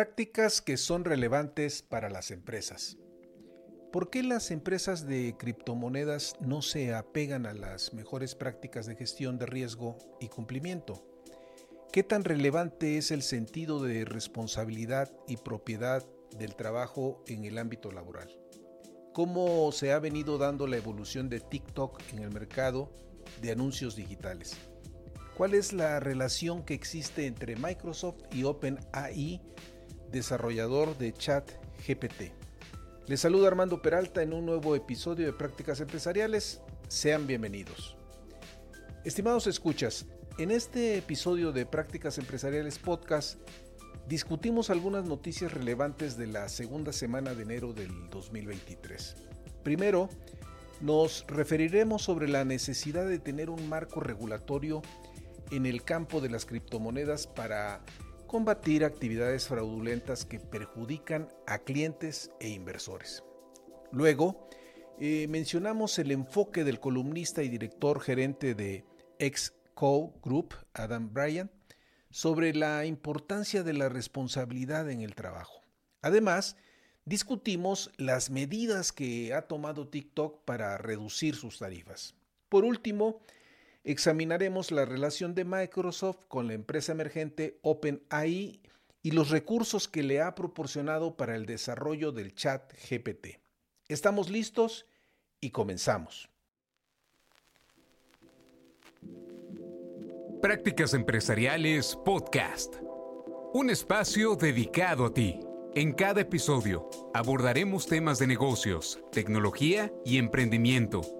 Prácticas que son relevantes para las empresas. ¿Por qué las empresas de criptomonedas no se apegan a las mejores prácticas de gestión de riesgo y cumplimiento? ¿Qué tan relevante es el sentido de responsabilidad y propiedad del trabajo en el ámbito laboral? ¿Cómo se ha venido dando la evolución de TikTok en el mercado de anuncios digitales? ¿Cuál es la relación que existe entre Microsoft y OpenAI desarrollador de chat GPT. Les saluda Armando Peralta en un nuevo episodio de Prácticas Empresariales. Sean bienvenidos. Estimados escuchas, en este episodio de Prácticas Empresariales Podcast discutimos algunas noticias relevantes de la segunda semana de enero del 2023. Primero, nos referiremos sobre la necesidad de tener un marco regulatorio en el campo de las criptomonedas para combatir actividades fraudulentas que perjudican a clientes e inversores. Luego, eh, mencionamos el enfoque del columnista y director gerente de XCO Group, Adam Bryan, sobre la importancia de la responsabilidad en el trabajo. Además, discutimos las medidas que ha tomado TikTok para reducir sus tarifas. Por último, examinaremos la relación de Microsoft con la empresa emergente OpenAI y los recursos que le ha proporcionado para el desarrollo del chat GPT. ¿Estamos listos? Y comenzamos. Prácticas Empresariales Podcast. Un espacio dedicado a ti. En cada episodio abordaremos temas de negocios, tecnología y emprendimiento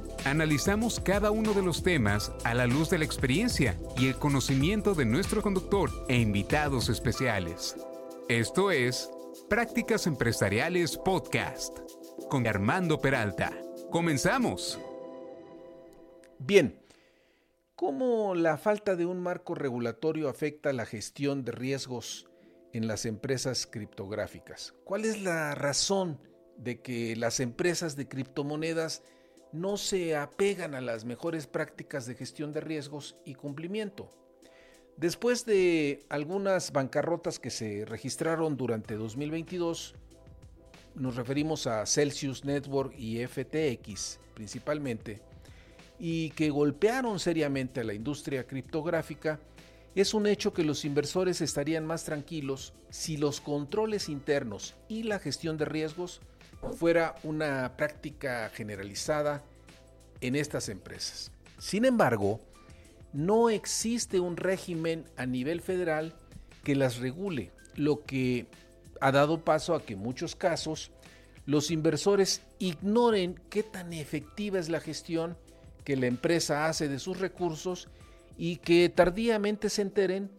Analizamos cada uno de los temas a la luz de la experiencia y el conocimiento de nuestro conductor e invitados especiales. Esto es Prácticas Empresariales Podcast con Armando Peralta. Comenzamos. Bien, ¿cómo la falta de un marco regulatorio afecta la gestión de riesgos en las empresas criptográficas? ¿Cuál es la razón de que las empresas de criptomonedas no se apegan a las mejores prácticas de gestión de riesgos y cumplimiento. Después de algunas bancarrotas que se registraron durante 2022, nos referimos a Celsius Network y FTX principalmente, y que golpearon seriamente a la industria criptográfica, es un hecho que los inversores estarían más tranquilos si los controles internos y la gestión de riesgos fuera una práctica generalizada en estas empresas. Sin embargo, no existe un régimen a nivel federal que las regule, lo que ha dado paso a que en muchos casos los inversores ignoren qué tan efectiva es la gestión que la empresa hace de sus recursos y que tardíamente se enteren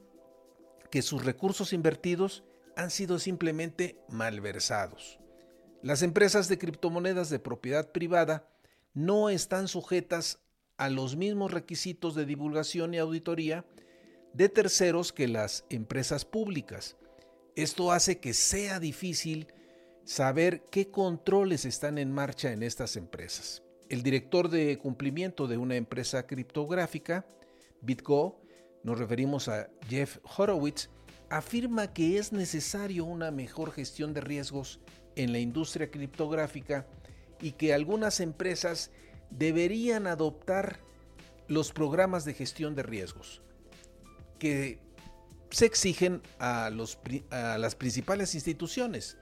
que sus recursos invertidos han sido simplemente malversados. Las empresas de criptomonedas de propiedad privada no están sujetas a los mismos requisitos de divulgación y auditoría de terceros que las empresas públicas. Esto hace que sea difícil saber qué controles están en marcha en estas empresas. El director de cumplimiento de una empresa criptográfica, BitGo, nos referimos a Jeff Horowitz, afirma que es necesario una mejor gestión de riesgos en la industria criptográfica y que algunas empresas deberían adoptar los programas de gestión de riesgos que se exigen a, las principales instituciones.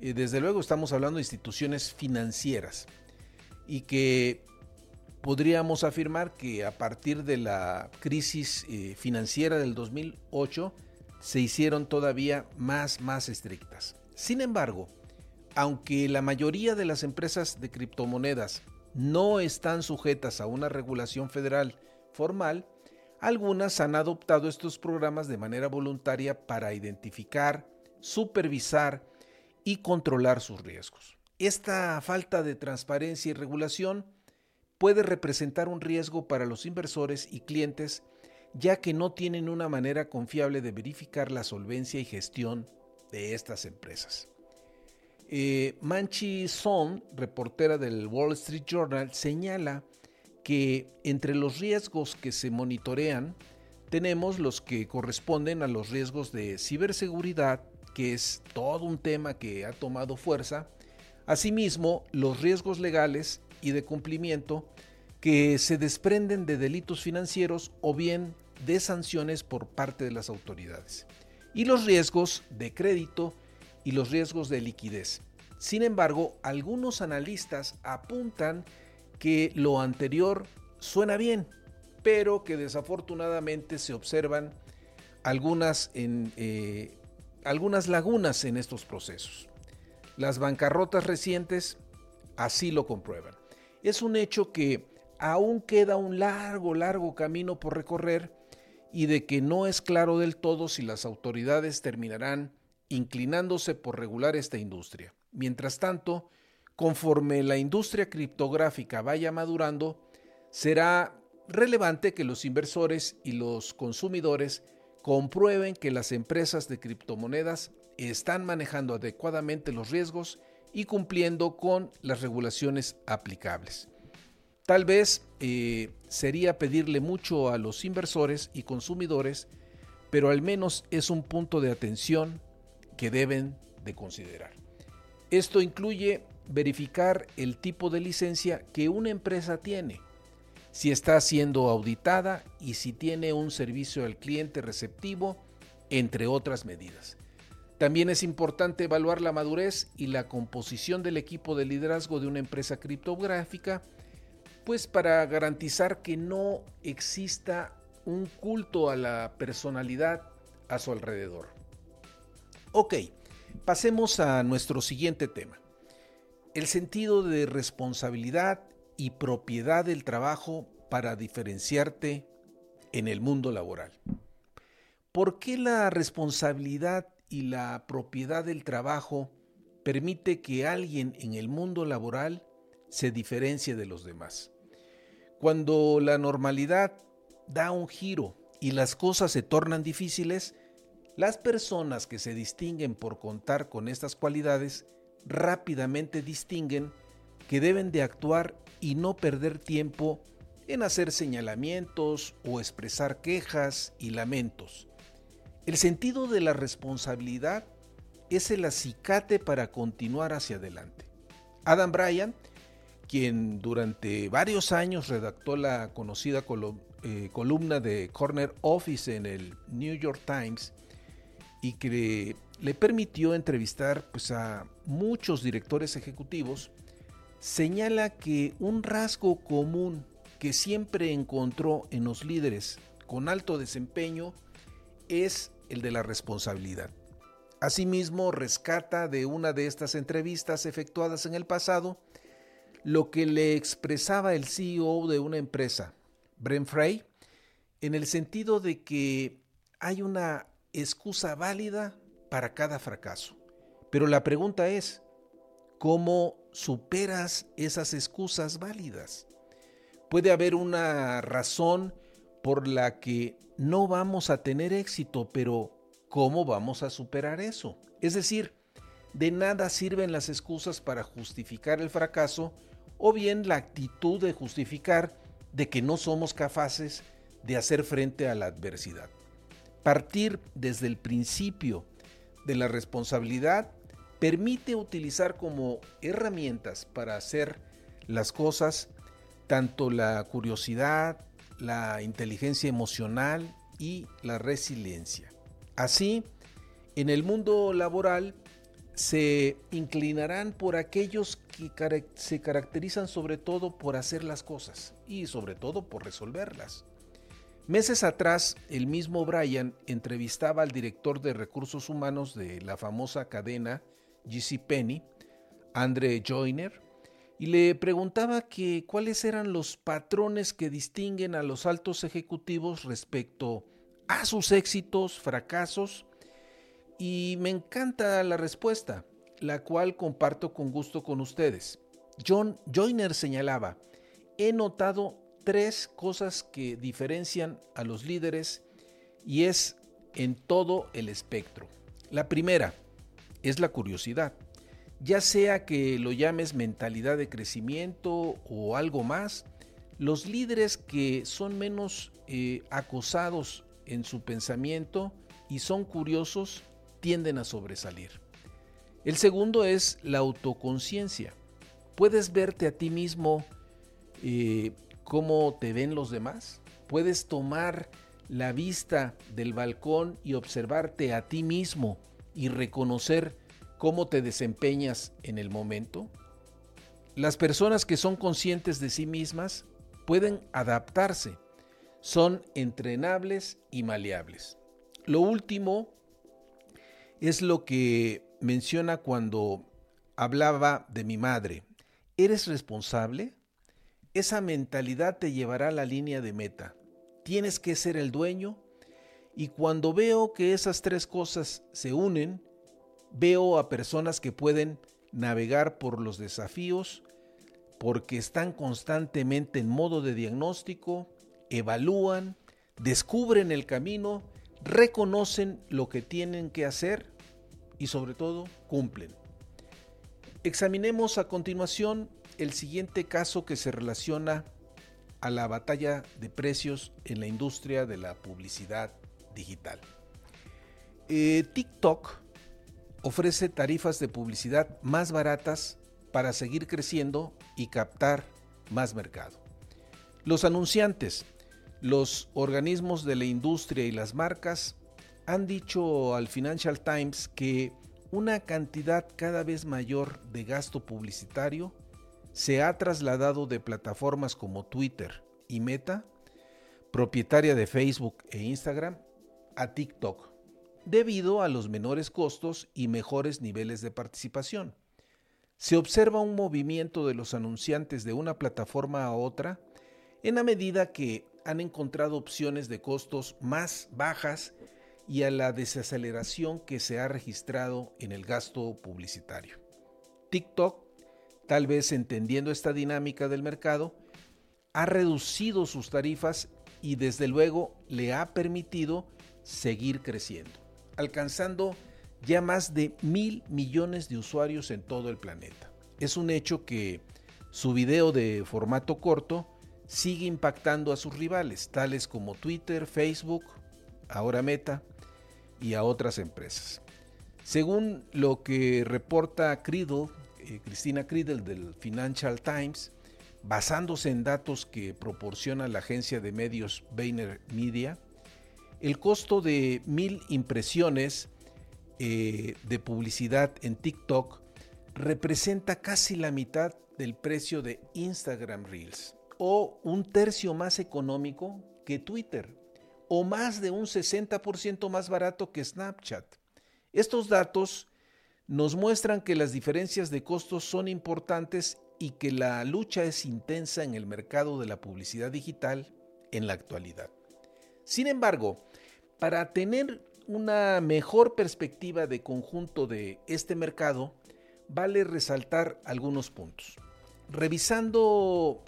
Eh, desde luego estamos hablando de instituciones financieras y que podríamos afirmar que a partir de la crisis eh, financiera del 2008 se hicieron todavía más, más estrictas. Sin embargo, aunque la mayoría de las empresas de criptomonedas no están sujetas a una regulación federal formal, algunas han adoptado estos programas de manera voluntaria para identificar, supervisar y controlar sus riesgos. Esta falta de transparencia y regulación puede representar un riesgo para los inversores y clientes ya que no tienen una manera confiable de verificar la solvencia y gestión de estas empresas. Eh, Manchi Son, reportera del Wall Street Journal, señala que entre los riesgos que se monitorean tenemos los que corresponden a los riesgos de ciberseguridad, que es todo un tema que ha tomado fuerza, asimismo los riesgos legales y de cumplimiento que se desprenden de delitos financieros o bien de sanciones por parte de las autoridades, y los riesgos de crédito y los riesgos de liquidez. Sin embargo, algunos analistas apuntan que lo anterior suena bien, pero que desafortunadamente se observan algunas, eh, algunas lagunas en estos procesos. Las bancarrotas recientes así lo comprueban. Es un hecho que aún queda un largo, largo camino por recorrer y de que no es claro del todo si las autoridades terminarán inclinándose por regular esta industria. Mientras tanto, conforme la industria criptográfica vaya madurando, será relevante que los inversores y los consumidores comprueben que las empresas de criptomonedas están manejando adecuadamente los riesgos y cumpliendo con las regulaciones aplicables. Tal vez eh, sería pedirle mucho a los inversores y consumidores, pero al menos es un punto de atención que deben de considerar. Esto incluye verificar el tipo de licencia que una empresa tiene, si está siendo auditada y si tiene un servicio al cliente receptivo, entre otras medidas. También es importante evaluar la madurez y la composición del equipo de liderazgo de una empresa criptográfica pues para garantizar que no exista un culto a la personalidad a su alrededor. Ok, pasemos a nuestro siguiente tema. El sentido de responsabilidad y propiedad del trabajo para diferenciarte en el mundo laboral. ¿Por qué la responsabilidad y la propiedad del trabajo permite que alguien en el mundo laboral se diferencie de los demás? Cuando la normalidad da un giro y las cosas se tornan difíciles, las personas que se distinguen por contar con estas cualidades rápidamente distinguen que deben de actuar y no perder tiempo en hacer señalamientos o expresar quejas y lamentos. El sentido de la responsabilidad es el acicate para continuar hacia adelante. Adam Bryan quien durante varios años redactó la conocida eh, columna de Corner Office en el New York Times y que le permitió entrevistar pues, a muchos directores ejecutivos, señala que un rasgo común que siempre encontró en los líderes con alto desempeño es el de la responsabilidad. Asimismo, rescata de una de estas entrevistas efectuadas en el pasado lo que le expresaba el CEO de una empresa, Brent Frey, en el sentido de que hay una excusa válida para cada fracaso. Pero la pregunta es, ¿cómo superas esas excusas válidas? Puede haber una razón por la que no vamos a tener éxito, pero ¿cómo vamos a superar eso? Es decir, de nada sirven las excusas para justificar el fracaso o bien la actitud de justificar de que no somos capaces de hacer frente a la adversidad. Partir desde el principio de la responsabilidad permite utilizar como herramientas para hacer las cosas tanto la curiosidad, la inteligencia emocional y la resiliencia. Así, en el mundo laboral se inclinarán por aquellos que se caracterizan sobre todo por hacer las cosas y sobre todo por resolverlas. Meses atrás, el mismo Brian entrevistaba al director de recursos humanos de la famosa cadena GC Penny, Andre Joyner, y le preguntaba que cuáles eran los patrones que distinguen a los altos ejecutivos respecto a sus éxitos, fracasos y me encanta la respuesta, la cual comparto con gusto con ustedes. John Joyner señalaba, he notado tres cosas que diferencian a los líderes y es en todo el espectro. La primera es la curiosidad. Ya sea que lo llames mentalidad de crecimiento o algo más, los líderes que son menos eh, acosados en su pensamiento y son curiosos tienden a sobresalir. El segundo es la autoconciencia. Puedes verte a ti mismo eh, cómo te ven los demás. Puedes tomar la vista del balcón y observarte a ti mismo y reconocer cómo te desempeñas en el momento. Las personas que son conscientes de sí mismas pueden adaptarse, son entrenables y maleables. Lo último es lo que menciona cuando hablaba de mi madre. ¿Eres responsable? Esa mentalidad te llevará a la línea de meta. Tienes que ser el dueño y cuando veo que esas tres cosas se unen, veo a personas que pueden navegar por los desafíos porque están constantemente en modo de diagnóstico, evalúan, descubren el camino, reconocen lo que tienen que hacer y sobre todo cumplen. Examinemos a continuación el siguiente caso que se relaciona a la batalla de precios en la industria de la publicidad digital. Eh, TikTok ofrece tarifas de publicidad más baratas para seguir creciendo y captar más mercado. Los anunciantes, los organismos de la industria y las marcas han dicho al Financial Times que una cantidad cada vez mayor de gasto publicitario se ha trasladado de plataformas como Twitter y Meta, propietaria de Facebook e Instagram, a TikTok, debido a los menores costos y mejores niveles de participación. Se observa un movimiento de los anunciantes de una plataforma a otra en la medida que han encontrado opciones de costos más bajas y a la desaceleración que se ha registrado en el gasto publicitario. TikTok tal vez entendiendo esta dinámica del mercado, ha reducido sus tarifas y desde luego le ha permitido seguir creciendo, alcanzando ya más de mil millones de usuarios en todo el planeta. Es un hecho que su video de formato corto sigue impactando a sus rivales, tales como Twitter, Facebook, ahora Meta y a otras empresas. Según lo que reporta Criddle eh, Cristina Criddle del Financial Times, basándose en datos que proporciona la agencia de medios Vayner Media, el costo de mil impresiones eh, de publicidad en TikTok representa casi la mitad del precio de Instagram Reels o un tercio más económico que Twitter o más de un 60% más barato que Snapchat. Estos datos nos muestran que las diferencias de costos son importantes y que la lucha es intensa en el mercado de la publicidad digital en la actualidad. Sin embargo, para tener una mejor perspectiva de conjunto de este mercado, vale resaltar algunos puntos. Revisando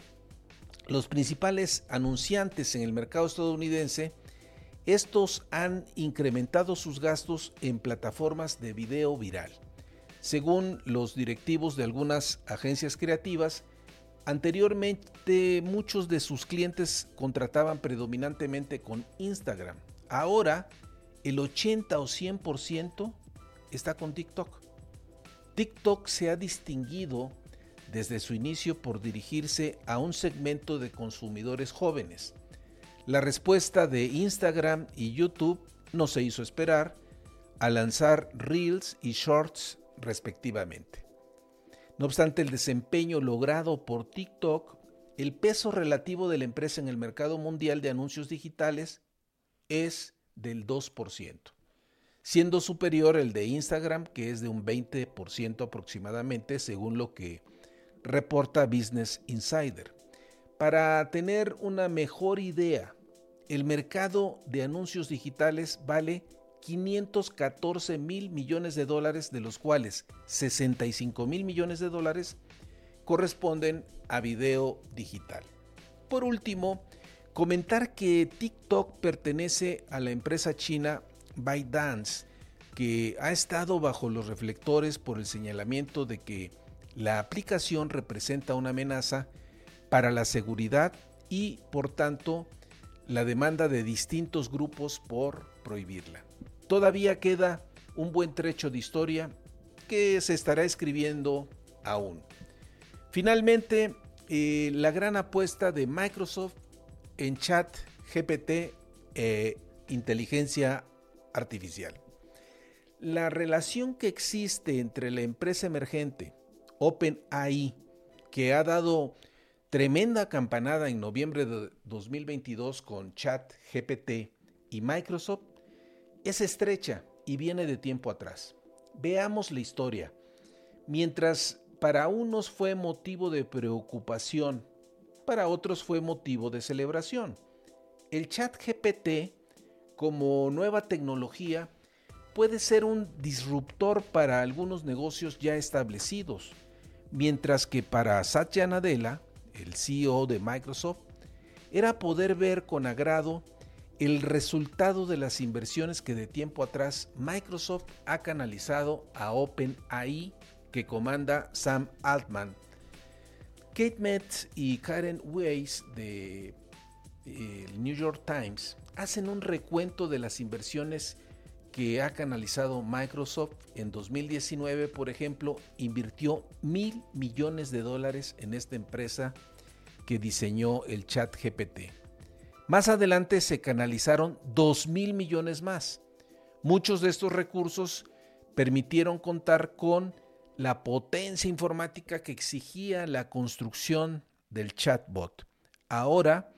los principales anunciantes en el mercado estadounidense, estos han incrementado sus gastos en plataformas de video viral. Según los directivos de algunas agencias creativas, anteriormente muchos de sus clientes contrataban predominantemente con Instagram. Ahora el 80 o 100% está con TikTok. TikTok se ha distinguido desde su inicio por dirigirse a un segmento de consumidores jóvenes. La respuesta de Instagram y YouTube no se hizo esperar al lanzar Reels y Shorts respectivamente. No obstante el desempeño logrado por TikTok, el peso relativo de la empresa en el mercado mundial de anuncios digitales es del 2%, siendo superior el de Instagram, que es de un 20% aproximadamente, según lo que reporta Business Insider. Para tener una mejor idea, el mercado de anuncios digitales vale 514 mil millones de dólares, de los cuales 65 mil millones de dólares corresponden a video digital. Por último, comentar que TikTok pertenece a la empresa china ByteDance, que ha estado bajo los reflectores por el señalamiento de que la aplicación representa una amenaza para la seguridad y, por tanto, la demanda de distintos grupos por prohibirla. Todavía queda un buen trecho de historia que se estará escribiendo aún. Finalmente, eh, la gran apuesta de Microsoft en chat GPT e inteligencia artificial. La relación que existe entre la empresa emergente OpenAI, que ha dado tremenda campanada en noviembre de 2022 con ChatGPT y Microsoft, es estrecha y viene de tiempo atrás. Veamos la historia. Mientras para unos fue motivo de preocupación, para otros fue motivo de celebración. El chat GPT, como nueva tecnología, puede ser un disruptor para algunos negocios ya establecidos, mientras que para Satya Nadella, el CEO de Microsoft, era poder ver con agrado el resultado de las inversiones que de tiempo atrás Microsoft ha canalizado a OpenAI que comanda Sam Altman. Kate Metz y Karen Weiss de eh, New York Times hacen un recuento de las inversiones que ha canalizado Microsoft en 2019, por ejemplo, invirtió mil millones de dólares en esta empresa que diseñó el chat GPT. Más adelante se canalizaron 2 mil millones más. Muchos de estos recursos permitieron contar con la potencia informática que exigía la construcción del chatbot. Ahora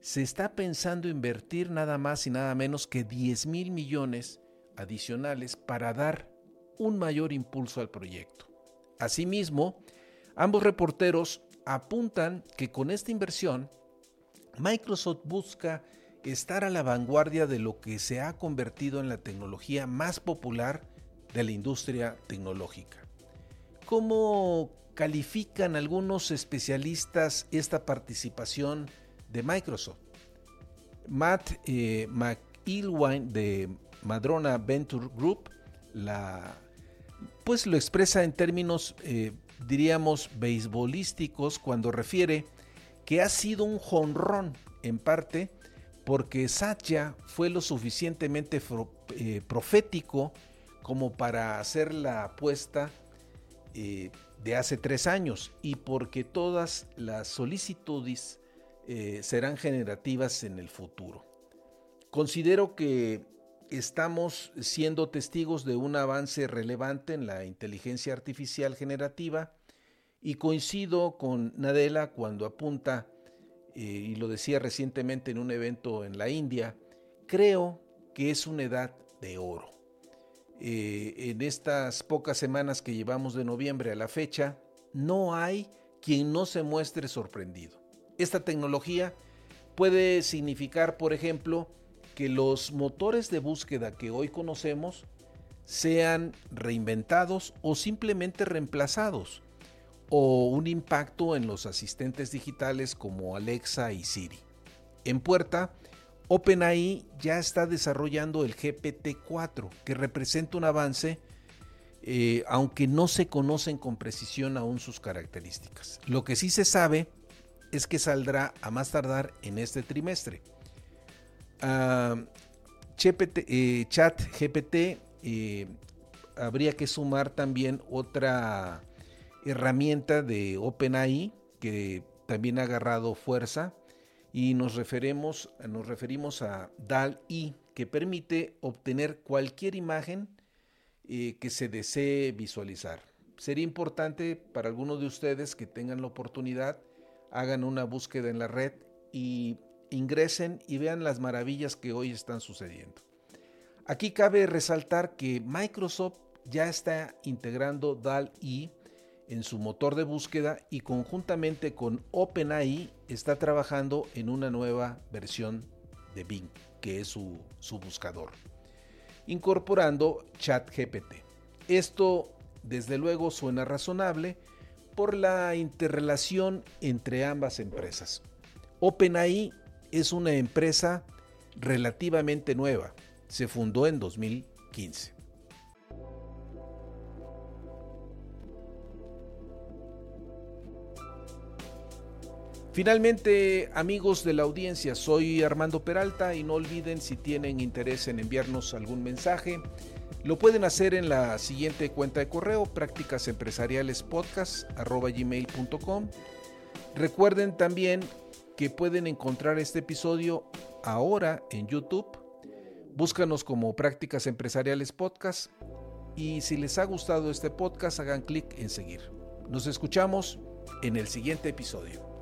se está pensando invertir nada más y nada menos que 10 mil millones adicionales para dar un mayor impulso al proyecto. Asimismo, ambos reporteros apuntan que con esta inversión, Microsoft busca estar a la vanguardia de lo que se ha convertido en la tecnología más popular de la industria tecnológica. ¿Cómo califican algunos especialistas esta participación de Microsoft? Matt eh, McIlwain de Madrona Venture Group pues lo expresa en términos, eh, diríamos, beisbolísticos cuando refiere que ha sido un jonrón en parte porque Satya fue lo suficientemente eh, profético como para hacer la apuesta eh, de hace tres años y porque todas las solicitudes eh, serán generativas en el futuro. Considero que estamos siendo testigos de un avance relevante en la inteligencia artificial generativa y coincido con Nadella cuando apunta, eh, y lo decía recientemente en un evento en la India, creo que es una edad de oro. Eh, en estas pocas semanas que llevamos de noviembre a la fecha, no hay quien no se muestre sorprendido. Esta tecnología puede significar, por ejemplo, que los motores de búsqueda que hoy conocemos sean reinventados o simplemente reemplazados, o un impacto en los asistentes digitales como Alexa y Siri. En puerta, OpenAI ya está desarrollando el GPT-4, que representa un avance, eh, aunque no se conocen con precisión aún sus características. Lo que sí se sabe es que saldrá a más tardar en este trimestre. Uh, chat GPT eh, habría que sumar también otra herramienta de OpenAI que también ha agarrado fuerza y nos referimos, nos referimos a DAL-I, que permite obtener cualquier imagen eh, que se desee visualizar. Sería importante para algunos de ustedes que tengan la oportunidad, hagan una búsqueda en la red y ingresen y vean las maravillas que hoy están sucediendo. Aquí cabe resaltar que Microsoft ya está integrando DAL-I en su motor de búsqueda y conjuntamente con OpenAI está trabajando en una nueva versión de Bing, que es su, buscador, incorporando ChatGPT. Esto desde luego suena razonable por la interrelación entre ambas empresas. OpenAI es una empresa relativamente nueva, se fundó en 2015. Finalmente, amigos de la audiencia, soy Armando Peralta y no olviden si tienen interés en enviarnos algún mensaje, lo pueden hacer en la siguiente cuenta de correo prácticasempresarialespodcast.gmail.com Recuerden también que pueden encontrar este episodio ahora en YouTube. Búscanos como Prácticas Empresariales Podcast y si les ha gustado este podcast hagan clic en seguir. Nos escuchamos en el siguiente episodio.